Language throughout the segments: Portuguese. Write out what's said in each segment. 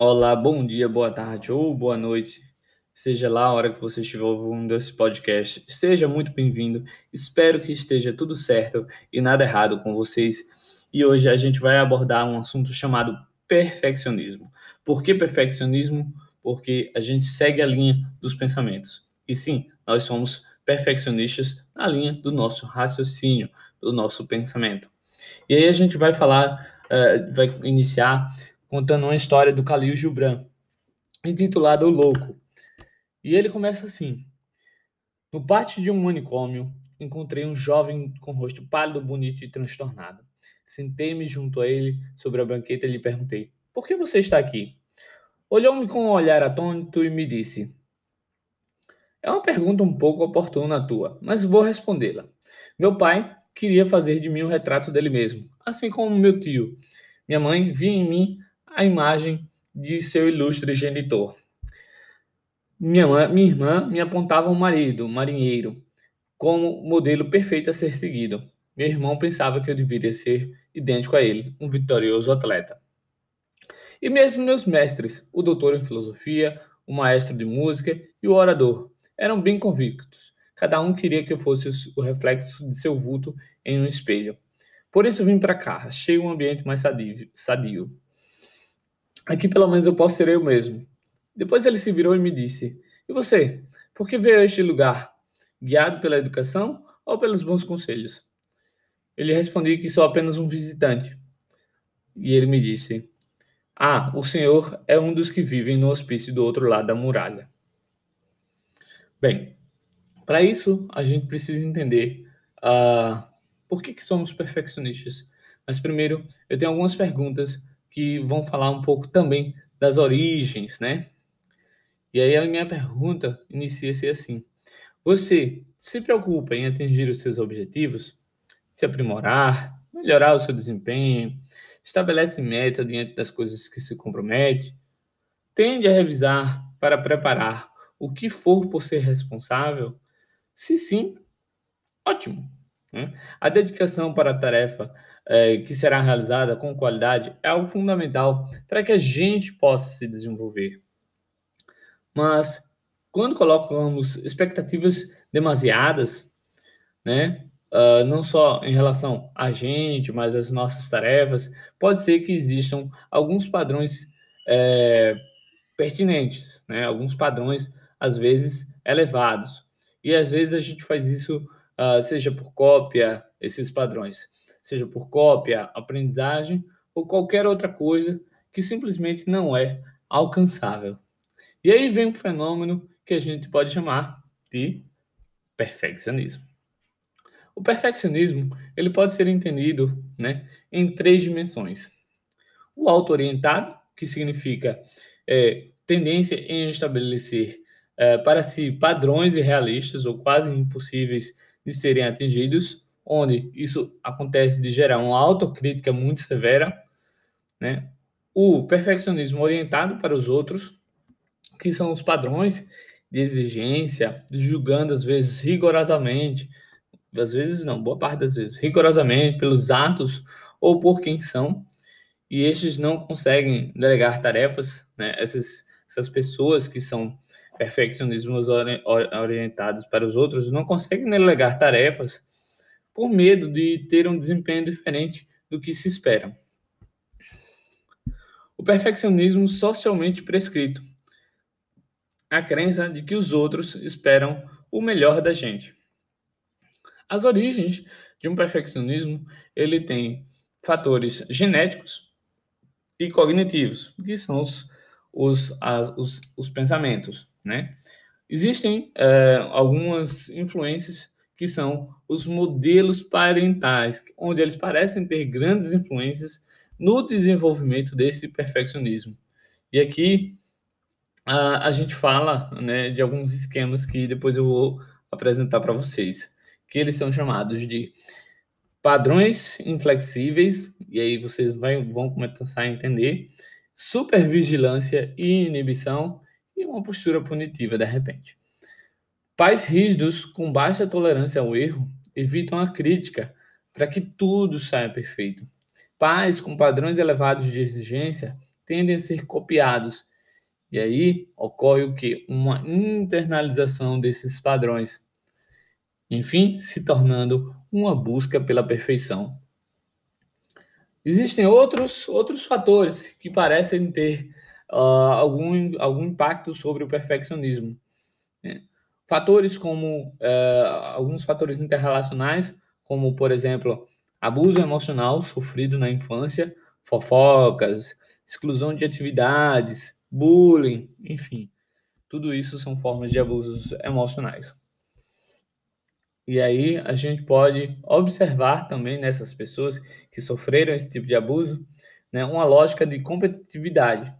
Olá, bom dia, boa tarde ou boa noite, seja lá a hora que você estiver ouvindo esse podcast. Seja muito bem-vindo. Espero que esteja tudo certo e nada errado com vocês. E hoje a gente vai abordar um assunto chamado perfeccionismo. Por que perfeccionismo? Porque a gente segue a linha dos pensamentos. E sim, nós somos perfeccionistas na linha do nosso raciocínio, do nosso pensamento. E aí a gente vai falar, uh, vai iniciar contando uma história do Khalil Gibran, intitulada O Louco. E ele começa assim: No pátio de um manicômio, encontrei um jovem com rosto pálido, bonito e transtornado. Sentei-me junto a ele sobre a banqueta e lhe perguntei: Por que você está aqui? Olhou-me com um olhar atônito e me disse: É uma pergunta um pouco oportuna a tua, mas vou respondê-la. Meu pai queria fazer de mim um retrato dele mesmo, assim como meu tio. Minha mãe via em mim a imagem de seu ilustre genitor. Minha, minha irmã me apontava um marido, um marinheiro, como modelo perfeito a ser seguido. Meu irmão pensava que eu deveria ser idêntico a ele, um vitorioso atleta. E mesmo meus mestres, o doutor em filosofia, o maestro de música e o orador, eram bem convictos. Cada um queria que eu fosse o reflexo de seu vulto em um espelho. Por isso vim para cá, achei um ambiente mais sadio. sadio. Aqui pelo menos eu posso ser eu mesmo. Depois ele se virou e me disse: E você? Por que veio a este lugar? Guiado pela educação ou pelos bons conselhos? Ele respondi que sou apenas um visitante. E ele me disse: Ah, o senhor é um dos que vivem no hospício do outro lado da muralha. Bem, para isso a gente precisa entender uh, por que, que somos perfeccionistas. Mas primeiro eu tenho algumas perguntas que vão falar um pouco também das origens, né? E aí a minha pergunta inicia-se assim: Você se preocupa em atingir os seus objetivos, se aprimorar, melhorar o seu desempenho, estabelece meta diante das coisas que se compromete, tende a revisar para preparar o que for por ser responsável? Se sim, ótimo. Né? A dedicação para a tarefa é, que será realizada com qualidade é algo fundamental para que a gente possa se desenvolver. Mas quando colocamos expectativas demasiadas, né, uh, não só em relação a gente, mas às nossas tarefas, pode ser que existam alguns padrões é, pertinentes, né, alguns padrões às vezes elevados. E às vezes a gente faz isso, uh, seja por cópia, esses padrões seja por cópia, aprendizagem ou qualquer outra coisa que simplesmente não é alcançável. E aí vem um fenômeno que a gente pode chamar de perfeccionismo. O perfeccionismo ele pode ser entendido né, em três dimensões. O auto-orientado, que significa é, tendência em estabelecer é, para si padrões irrealistas ou quase impossíveis de serem atingidos, onde isso acontece de gerar uma autocrítica muito severa, né? O perfeccionismo orientado para os outros, que são os padrões de exigência, julgando às vezes rigorosamente, às vezes não, boa parte das vezes, rigorosamente pelos atos ou por quem são, e estes não conseguem delegar tarefas, né? Essas, essas pessoas que são perfeccionismos orientados para os outros não conseguem delegar tarefas por medo de ter um desempenho diferente do que se espera. O perfeccionismo socialmente prescrito. A crença de que os outros esperam o melhor da gente. As origens de um perfeccionismo, ele tem fatores genéticos e cognitivos, que são os, os, as, os, os pensamentos, né? Existem é, algumas influências que são os modelos parentais, onde eles parecem ter grandes influências no desenvolvimento desse perfeccionismo. E aqui a, a gente fala né, de alguns esquemas que depois eu vou apresentar para vocês, que eles são chamados de padrões inflexíveis, e aí vocês vai, vão começar a entender, supervigilância e inibição, e uma postura punitiva de repente. Pais rígidos, com baixa tolerância ao erro, evitam a crítica para que tudo saia perfeito. Pais com padrões elevados de exigência tendem a ser copiados. E aí ocorre o que? Uma internalização desses padrões. Enfim, se tornando uma busca pela perfeição. Existem outros, outros fatores que parecem ter uh, algum, algum impacto sobre o perfeccionismo. Né? Fatores como uh, alguns fatores interrelacionais, como por exemplo, abuso emocional sofrido na infância, fofocas, exclusão de atividades, bullying, enfim. Tudo isso são formas de abusos emocionais. E aí a gente pode observar também nessas pessoas que sofreram esse tipo de abuso, né, uma lógica de competitividade.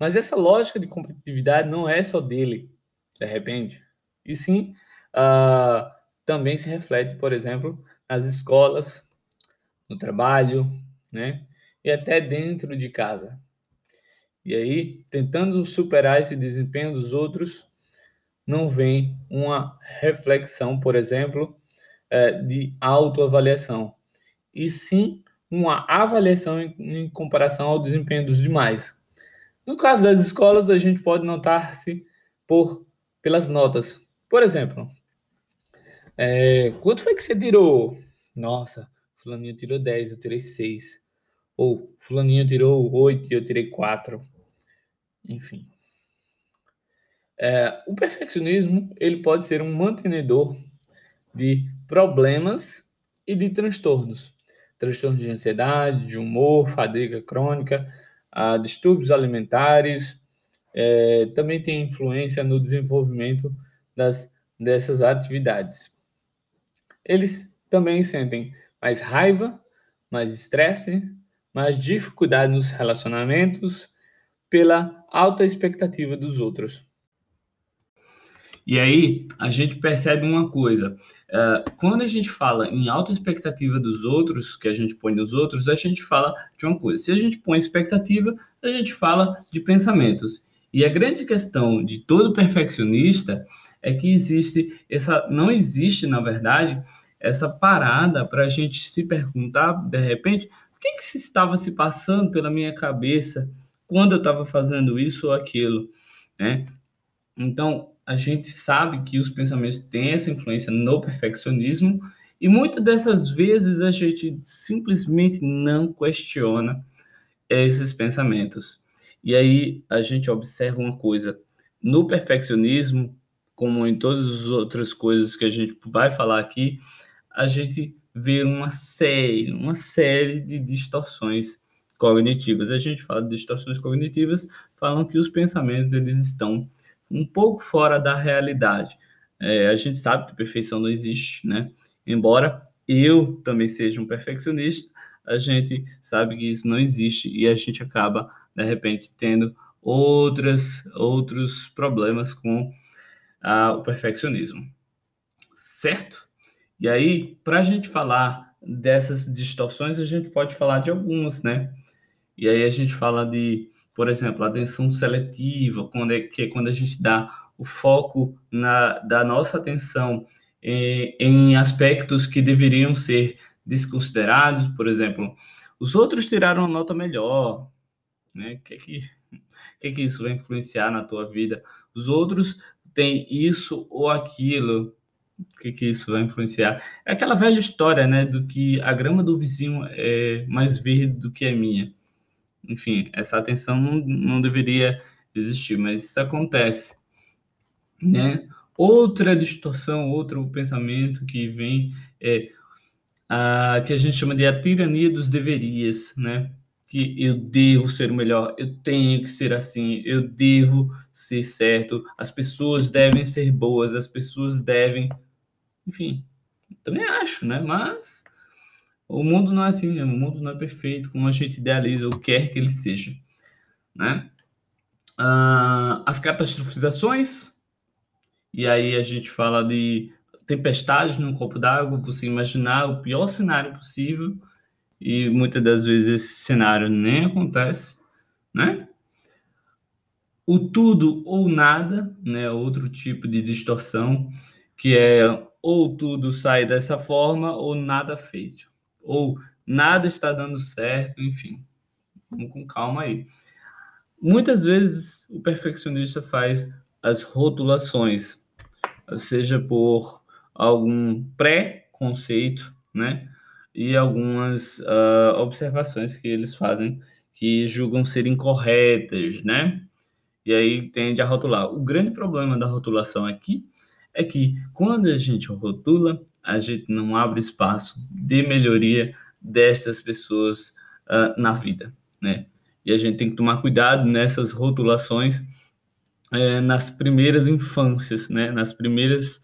Mas essa lógica de competitividade não é só dele, de repente. E sim, uh, também se reflete, por exemplo, nas escolas, no trabalho, né? E até dentro de casa. E aí, tentando superar esse desempenho dos outros, não vem uma reflexão, por exemplo, é, de autoavaliação, e sim uma avaliação em, comparação ao desempenho dos demais. No caso das escolas, a gente pode notar-se por pelas notas. Por exemplo, é, quanto foi que você tirou? Nossa, fulaninho tirou 10, eu tirei 6. Ou fulaninho tirou 8 e eu tirei 4. Enfim. É, o perfeccionismo ele pode ser um mantenedor de problemas e de transtornos. Transtornos de ansiedade, de humor, fadiga crônica, a distúrbios alimentares, é, também tem influência no desenvolvimento das, dessas atividades. Eles também sentem mais raiva, mais estresse, mais dificuldade nos relacionamentos, pela alta expectativa dos outros. E aí a gente percebe uma coisa: uh, quando a gente fala em alta expectativa dos outros, que a gente põe nos outros, a gente fala de uma coisa. Se a gente põe expectativa, a gente fala de pensamentos. E a grande questão de todo perfeccionista é que existe essa, não existe na verdade essa parada para a gente se perguntar de repente o que, que se estava se passando pela minha cabeça quando eu estava fazendo isso ou aquilo, né? Então a gente sabe que os pensamentos têm essa influência no perfeccionismo e muitas dessas vezes a gente simplesmente não questiona esses pensamentos. E aí a gente observa uma coisa: no perfeccionismo, como em todas as outras coisas que a gente vai falar aqui, a gente vê uma série, uma série de distorções cognitivas. A gente fala de distorções cognitivas, falam que os pensamentos eles estão um pouco fora da realidade. É, a gente sabe que perfeição não existe, né? Embora eu também seja um perfeccionista, a gente sabe que isso não existe e a gente acaba, de repente, tendo outras, outros problemas com ah, o perfeccionismo. Certo? E aí, para a gente falar dessas distorções, a gente pode falar de algumas, né? E aí a gente fala de por exemplo, atenção seletiva, quando é, que é quando a gente dá o foco na, da nossa atenção em, em aspectos que deveriam ser desconsiderados, por exemplo, os outros tiraram uma nota melhor, né? O que, é que, que, é que isso vai influenciar na tua vida? Os outros têm isso ou aquilo, o que, que isso vai influenciar? É aquela velha história, né, do que a grama do vizinho é mais verde do que a minha enfim, essa atenção não, não deveria existir, mas isso acontece, né? Outra distorção, outro pensamento que vem é a que a gente chama de a tirania dos deverias, né? Que eu devo ser o melhor, eu tenho que ser assim, eu devo ser certo, as pessoas devem ser boas, as pessoas devem, enfim, também acho, né? Mas o mundo não é assim, né? o mundo não é perfeito como a gente idealiza ou quer que ele seja, né? Uh, as catastrofizações, e aí a gente fala de tempestade num copo d'água, você imaginar o pior cenário possível, e muitas das vezes esse cenário nem acontece, né? O tudo ou nada, né? Outro tipo de distorção, que é ou tudo sai dessa forma ou nada feito ou nada está dando certo, enfim. Vamos com calma aí. Muitas vezes o perfeccionista faz as rotulações, seja por algum pré-conceito, né? E algumas uh, observações que eles fazem que julgam ser incorretas, né? E aí tende a rotular. O grande problema da rotulação aqui é que quando a gente rotula, a gente não abre espaço de melhoria destas pessoas uh, na vida, né? E a gente tem que tomar cuidado nessas rotulações é, nas primeiras infâncias, né? Nas primeiras,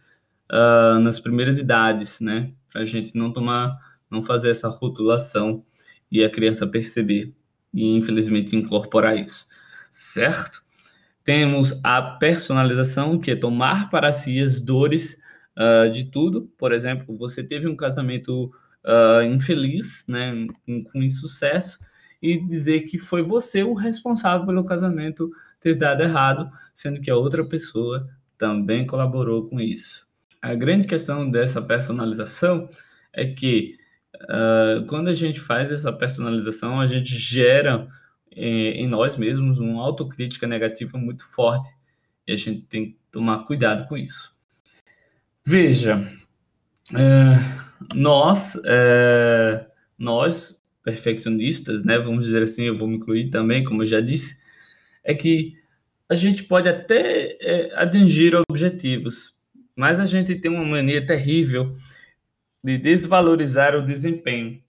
uh, nas primeiras idades, né? Para a gente não tomar, não fazer essa rotulação e a criança perceber e infelizmente incorporar isso, certo? Temos a personalização, que é tomar para si as dores uh, de tudo. Por exemplo, você teve um casamento uh, infeliz, né, com insucesso, e dizer que foi você o responsável pelo casamento ter dado errado, sendo que a outra pessoa também colaborou com isso. A grande questão dessa personalização é que uh, quando a gente faz essa personalização, a gente gera eh, em nós mesmos uma autocrítica negativa muito forte e a gente tem que tomar cuidado com isso. Veja, é, nós, é, nós perfeccionistas, né, vamos dizer assim, eu vou me incluir também, como eu já disse, é que a gente pode até é, atingir objetivos, mas a gente tem uma mania terrível de desvalorizar o desempenho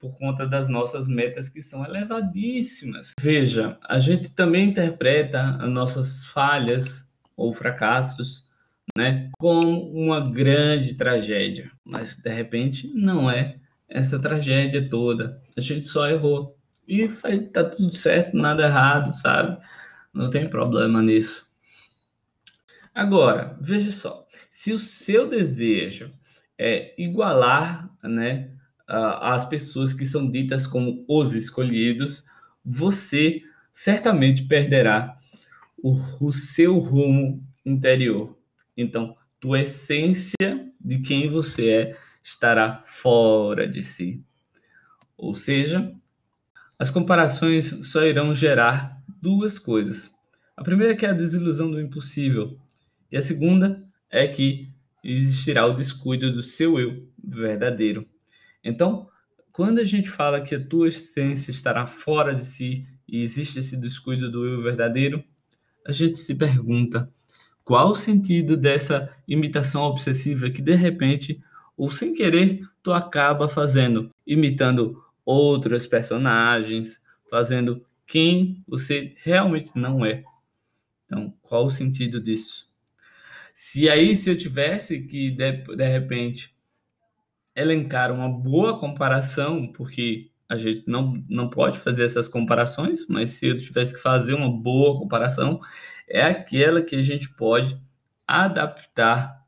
por conta das nossas metas que são elevadíssimas. Veja, a gente também interpreta as nossas falhas ou fracassos, né, como uma grande tragédia, mas de repente não é essa tragédia toda. A gente só errou e faz, tá tudo certo, nada errado, sabe? Não tem problema nisso. Agora, veja só, se o seu desejo é igualar, né, as pessoas que são ditas como os escolhidos, você certamente perderá o, o seu rumo interior. Então, tua essência de quem você é estará fora de si. Ou seja, as comparações só irão gerar duas coisas. A primeira é que é a desilusão do impossível, e a segunda é que existirá o descuido do seu eu verdadeiro. Então, quando a gente fala que a tua essência estará fora de si e existe esse descuido do eu verdadeiro, a gente se pergunta qual o sentido dessa imitação obsessiva que de repente ou sem querer tu acaba fazendo, imitando outros personagens, fazendo quem você realmente não é. Então, qual o sentido disso? Se aí se eu tivesse que de, de repente elencar uma boa comparação, porque a gente não, não pode fazer essas comparações, mas se eu tivesse que fazer uma boa comparação, é aquela que a gente pode adaptar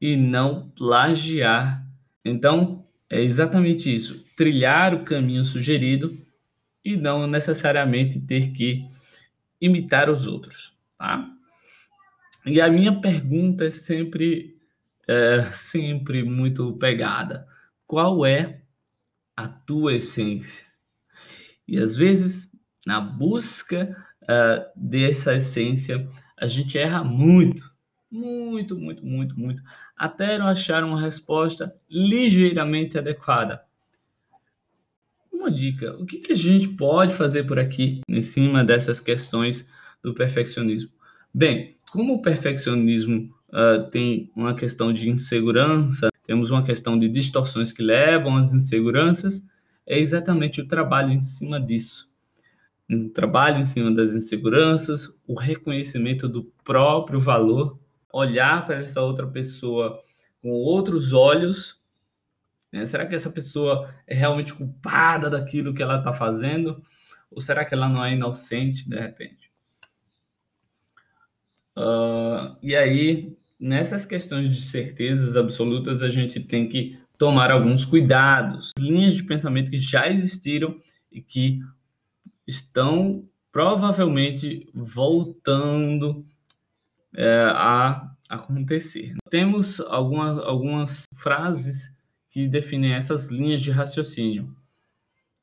e não plagiar. Então, é exatamente isso: trilhar o caminho sugerido e não necessariamente ter que imitar os outros, tá? E a minha pergunta é sempre é sempre muito pegada. Qual é a tua essência? E às vezes, na busca uh, dessa essência, a gente erra muito, muito, muito, muito, muito, até não achar uma resposta ligeiramente adequada. Uma dica: o que, que a gente pode fazer por aqui em cima dessas questões do perfeccionismo? Bem, como o perfeccionismo uh, tem uma questão de insegurança, temos uma questão de distorções que levam às inseguranças, é exatamente o trabalho em cima disso. O trabalho em cima das inseguranças, o reconhecimento do próprio valor, olhar para essa outra pessoa com outros olhos. Né? Será que essa pessoa é realmente culpada daquilo que ela está fazendo? Ou será que ela não é inocente de repente? Uh, e aí, nessas questões de certezas absolutas, a gente tem que tomar alguns cuidados, linhas de pensamento que já existiram e que estão provavelmente voltando é, a acontecer. Temos algumas, algumas frases que definem essas linhas de raciocínio,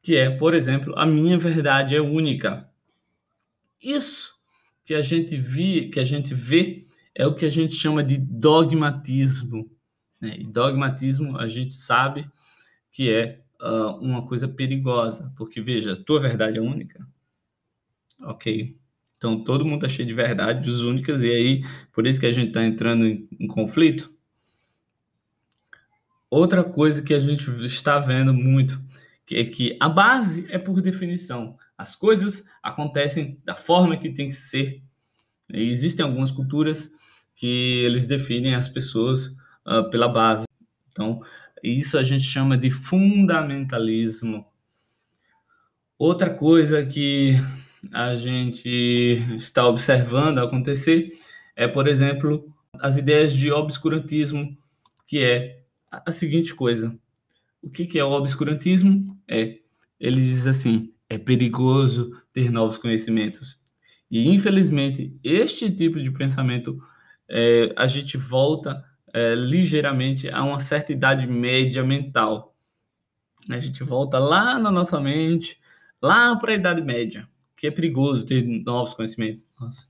que é, por exemplo, a minha verdade é única. Isso que a gente vi, que a gente vê, é o que a gente chama de dogmatismo. Né? E dogmatismo a gente sabe que é uh, uma coisa perigosa, porque veja, tua verdade é única, ok? Então todo mundo está cheio de verdades únicas e aí por isso que a gente está entrando em, em conflito. Outra coisa que a gente está vendo muito que é que a base é por definição. As coisas acontecem da forma que tem que ser. E existem algumas culturas que eles definem as pessoas uh, pela base. Então, isso a gente chama de fundamentalismo. Outra coisa que a gente está observando acontecer é, por exemplo, as ideias de obscurantismo, que é a seguinte coisa: o que é o obscurantismo? É, ele diz assim, é perigoso ter novos conhecimentos. E infelizmente este tipo de pensamento é, a gente volta é, ligeiramente a uma certa idade média mental. A gente volta lá na nossa mente, lá para a idade média, que é perigoso ter novos conhecimentos. Nossa,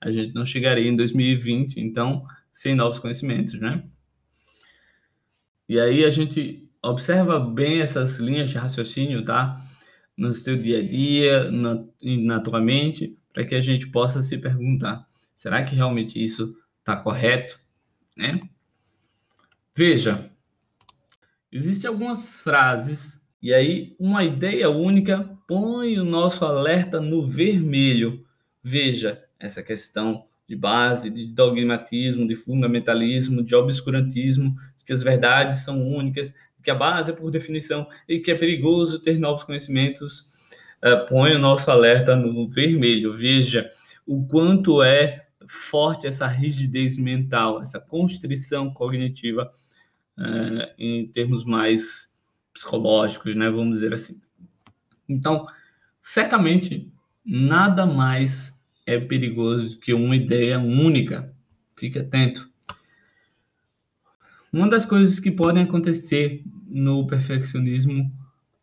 a gente não chegaria em 2020, então, sem novos conhecimentos, né? E aí a gente observa bem essas linhas de raciocínio, tá? No seu dia a dia, na, na tua mente, para que a gente possa se perguntar: será que realmente isso está correto? Né? Veja, existem algumas frases e aí uma ideia única põe o nosso alerta no vermelho. Veja essa questão de base, de dogmatismo, de fundamentalismo, de obscurantismo, que as verdades são únicas, que a base é por definição e que é perigoso ter novos conhecimentos, uh, põe o nosso alerta no vermelho. Veja o quanto é forte essa rigidez mental, essa constrição cognitiva é, em termos mais psicológicos, né? Vamos dizer assim. Então, certamente nada mais é perigoso do que uma ideia única. Fique atento. Uma das coisas que podem acontecer no perfeccionismo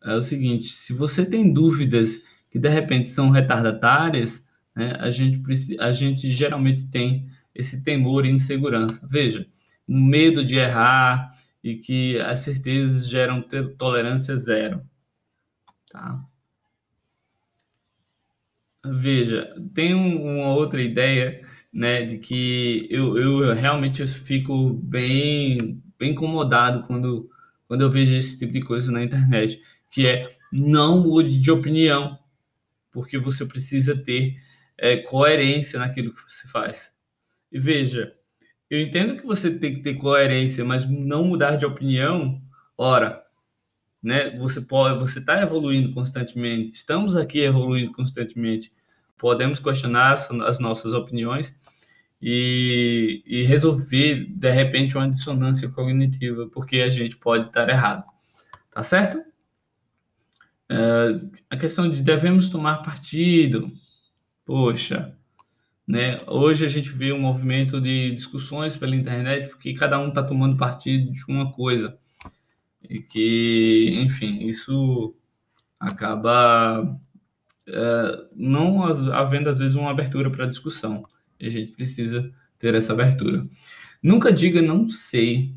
é o seguinte: se você tem dúvidas que de repente são retardatárias, né, a, gente, a gente geralmente tem esse temor e insegurança. Veja, medo de errar e que as certezas geram tolerância zero. Tá? Veja, tem uma outra ideia né, de que eu, eu realmente fico bem, bem incomodado quando, quando eu vejo esse tipo de coisa na internet, que é não mude de opinião, porque você precisa ter é, coerência naquilo que você faz. E veja, eu entendo que você tem que ter coerência, mas não mudar de opinião, ora, né? Você pode, você está evoluindo constantemente. Estamos aqui evoluindo constantemente. Podemos questionar as, as nossas opiniões e, e, resolver de repente uma dissonância cognitiva, porque a gente pode estar errado. Tá certo? É, a questão de devemos tomar partido Poxa, né? Hoje a gente vê um movimento de discussões pela internet porque cada um está tomando partido de uma coisa e que, enfim, isso acaba é, não havendo às vezes uma abertura para discussão. E a gente precisa ter essa abertura. Nunca diga não sei.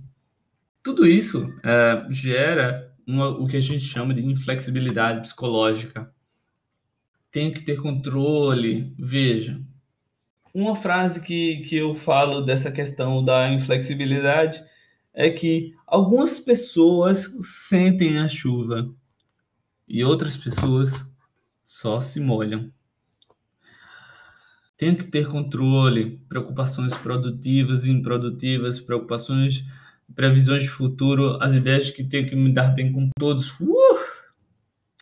Tudo isso é, gera uma, o que a gente chama de inflexibilidade psicológica tenho que ter controle. Veja, uma frase que, que eu falo dessa questão da inflexibilidade é que algumas pessoas sentem a chuva e outras pessoas só se molham. Tenho que ter controle, preocupações produtivas e improdutivas, preocupações, previsões de futuro, as ideias de que tenho que me dar bem com todos. Uh!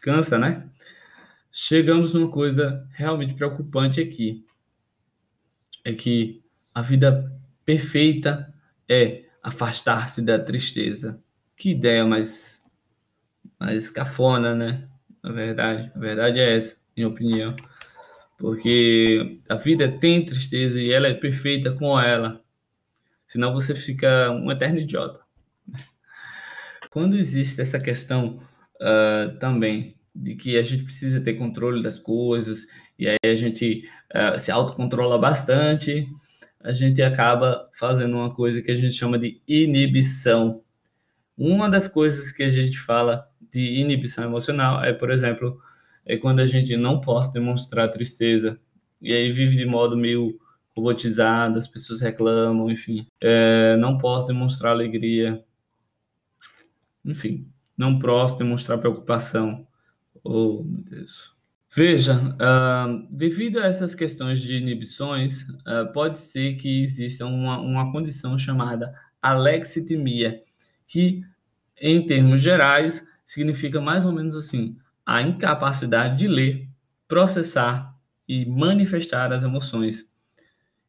Cansa, né? Chegamos numa coisa realmente preocupante aqui. É que a vida perfeita é afastar-se da tristeza. Que ideia mais, mais cafona, né? Na verdade, a verdade é essa, minha opinião. Porque a vida tem tristeza e ela é perfeita com ela. Senão você fica um eterno idiota. Quando existe essa questão uh, também de que a gente precisa ter controle das coisas e aí a gente uh, se autocontrola bastante, a gente acaba fazendo uma coisa que a gente chama de inibição. Uma das coisas que a gente fala de inibição emocional é, por exemplo, é quando a gente não pode demonstrar tristeza e aí vive de modo meio robotizado, as pessoas reclamam, enfim. É, não posso demonstrar alegria, enfim, não posso demonstrar preocupação. Oh, meu Deus. Veja, uh, devido a essas questões de inibições, uh, pode ser que exista uma, uma condição chamada alexitimia, que, em termos gerais, significa mais ou menos assim: a incapacidade de ler, processar e manifestar as emoções.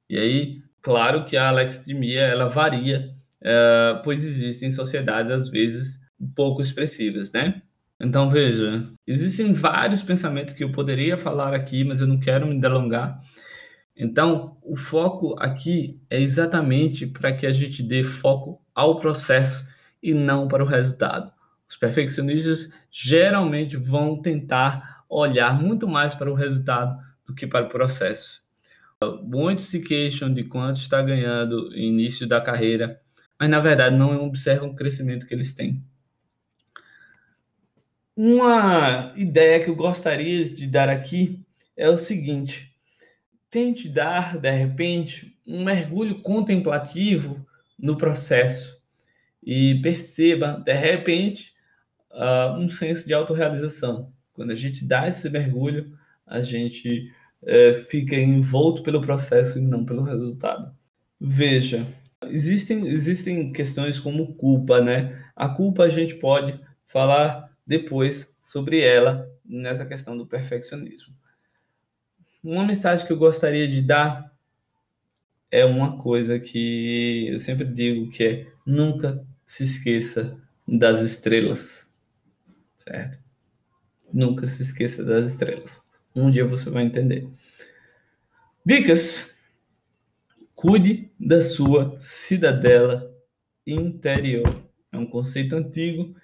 E aí, claro que a alexitimia ela varia, uh, pois existem sociedades às vezes pouco expressivas, né? Então, veja, existem vários pensamentos que eu poderia falar aqui, mas eu não quero me delongar. Então, o foco aqui é exatamente para que a gente dê foco ao processo e não para o resultado. Os perfeccionistas geralmente vão tentar olhar muito mais para o resultado do que para o processo. Muitos se queixam de quanto está ganhando no início da carreira, mas na verdade não observam o crescimento que eles têm. Uma ideia que eu gostaria de dar aqui é o seguinte: tente dar, de repente, um mergulho contemplativo no processo e perceba, de repente, uh, um senso de autorrealização. Quando a gente dá esse mergulho, a gente uh, fica envolto pelo processo e não pelo resultado. Veja, existem, existem questões como culpa, né? A culpa a gente pode falar depois sobre ela nessa questão do perfeccionismo. Uma mensagem que eu gostaria de dar é uma coisa que eu sempre digo que é nunca se esqueça das estrelas, certo? Nunca se esqueça das estrelas. Um dia você vai entender. Dicas: cuide da sua cidadela interior. É um conceito antigo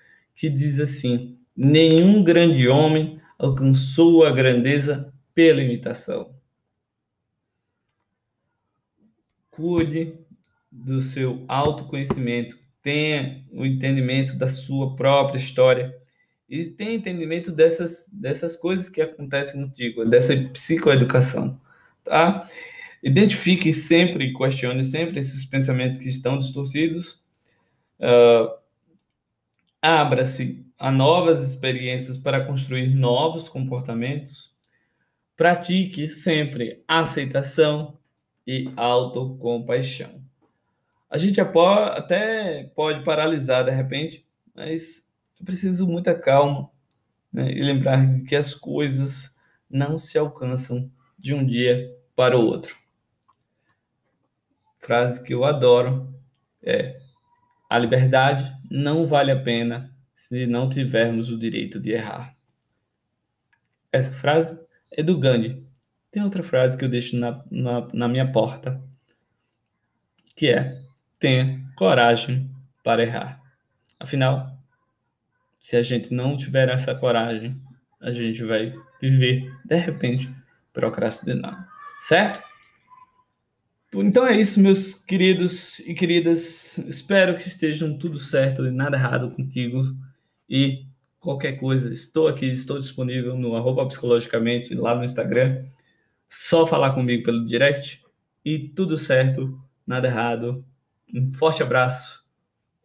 que diz assim: nenhum grande homem alcançou a grandeza pela imitação. Cuide do seu autoconhecimento, tenha o entendimento da sua própria história e tenha entendimento dessas, dessas coisas que acontecem contigo, dessa psicoeducação, tá? Identifique sempre questione sempre esses pensamentos que estão distorcidos. Uh, Abra-se a novas experiências para construir novos comportamentos. Pratique sempre aceitação e autocompaixão. A gente até pode paralisar de repente, mas é preciso muita calma né? e lembrar que as coisas não se alcançam de um dia para o outro. Frase que eu adoro é: a liberdade não vale a pena se não tivermos o direito de errar. Essa frase é do Gandhi. Tem outra frase que eu deixo na, na, na minha porta, que é: tenha coragem para errar. Afinal, se a gente não tiver essa coragem, a gente vai viver, de repente, procrastinando. Certo? Então é isso, meus queridos e queridas. Espero que estejam tudo certo e nada errado contigo. E qualquer coisa, estou aqui, estou disponível no arroba psicologicamente lá no Instagram. Só falar comigo pelo direct e tudo certo, nada errado. Um forte abraço.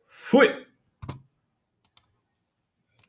Fui!